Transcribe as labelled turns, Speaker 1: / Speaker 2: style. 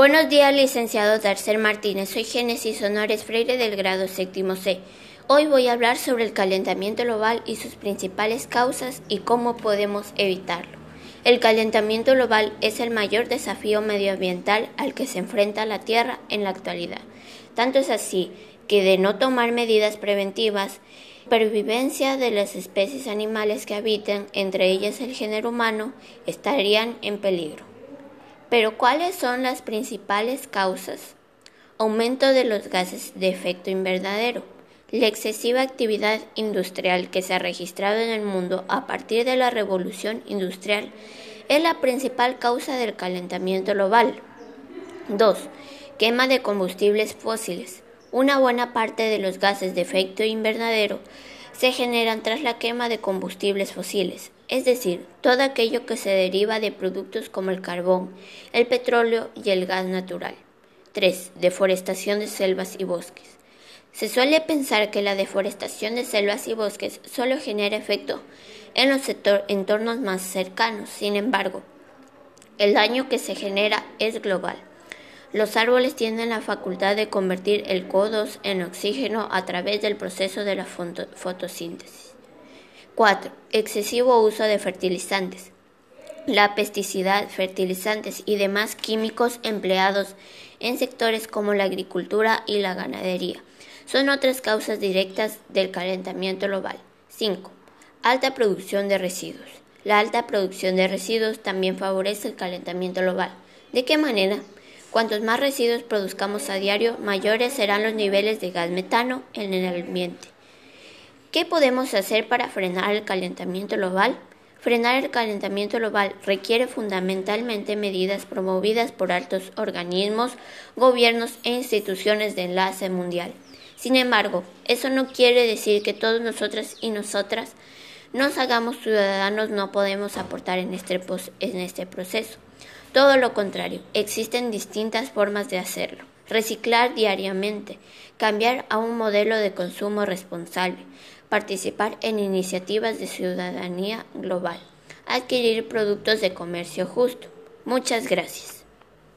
Speaker 1: Buenos días, licenciado Darcel Martínez. Soy Génesis Honores Freire del grado séptimo C. Hoy voy a hablar sobre el calentamiento global y sus principales causas y cómo podemos evitarlo. El calentamiento global es el mayor desafío medioambiental al que se enfrenta la Tierra en la actualidad. Tanto es así que de no tomar medidas preventivas, supervivencia de las especies animales que habitan, entre ellas el género humano, estarían en peligro. Pero ¿cuáles son las principales causas? Aumento de los gases de efecto invernadero. La excesiva actividad industrial que se ha registrado en el mundo a partir de la revolución industrial es la principal causa del calentamiento global. 2. Quema de combustibles fósiles. Una buena parte de los gases de efecto invernadero se generan tras la quema de combustibles fósiles, es decir, todo aquello que se deriva de productos como el carbón, el petróleo y el gas natural. 3. Deforestación de selvas y bosques. Se suele pensar que la deforestación de selvas y bosques solo genera efecto en los entornos más cercanos, sin embargo, el daño que se genera es global. Los árboles tienen la facultad de convertir el CO2 en oxígeno a través del proceso de la fotosíntesis. 4. Excesivo uso de fertilizantes. La pesticidad, fertilizantes y demás químicos empleados en sectores como la agricultura y la ganadería son otras causas directas del calentamiento global. 5. Alta producción de residuos. La alta producción de residuos también favorece el calentamiento global. ¿De qué manera? Cuantos más residuos produzcamos a diario, mayores serán los niveles de gas metano en el ambiente. ¿Qué podemos hacer para frenar el calentamiento global? Frenar el calentamiento global requiere fundamentalmente medidas promovidas por altos organismos, gobiernos e instituciones de enlace mundial. Sin embargo, eso no quiere decir que todos nosotras y nosotras nos hagamos ciudadanos, no podemos aportar en este, en este proceso. Todo lo contrario, existen distintas formas de hacerlo. Reciclar diariamente, cambiar a un modelo de consumo responsable, participar en iniciativas de ciudadanía global, adquirir productos de comercio justo. Muchas gracias.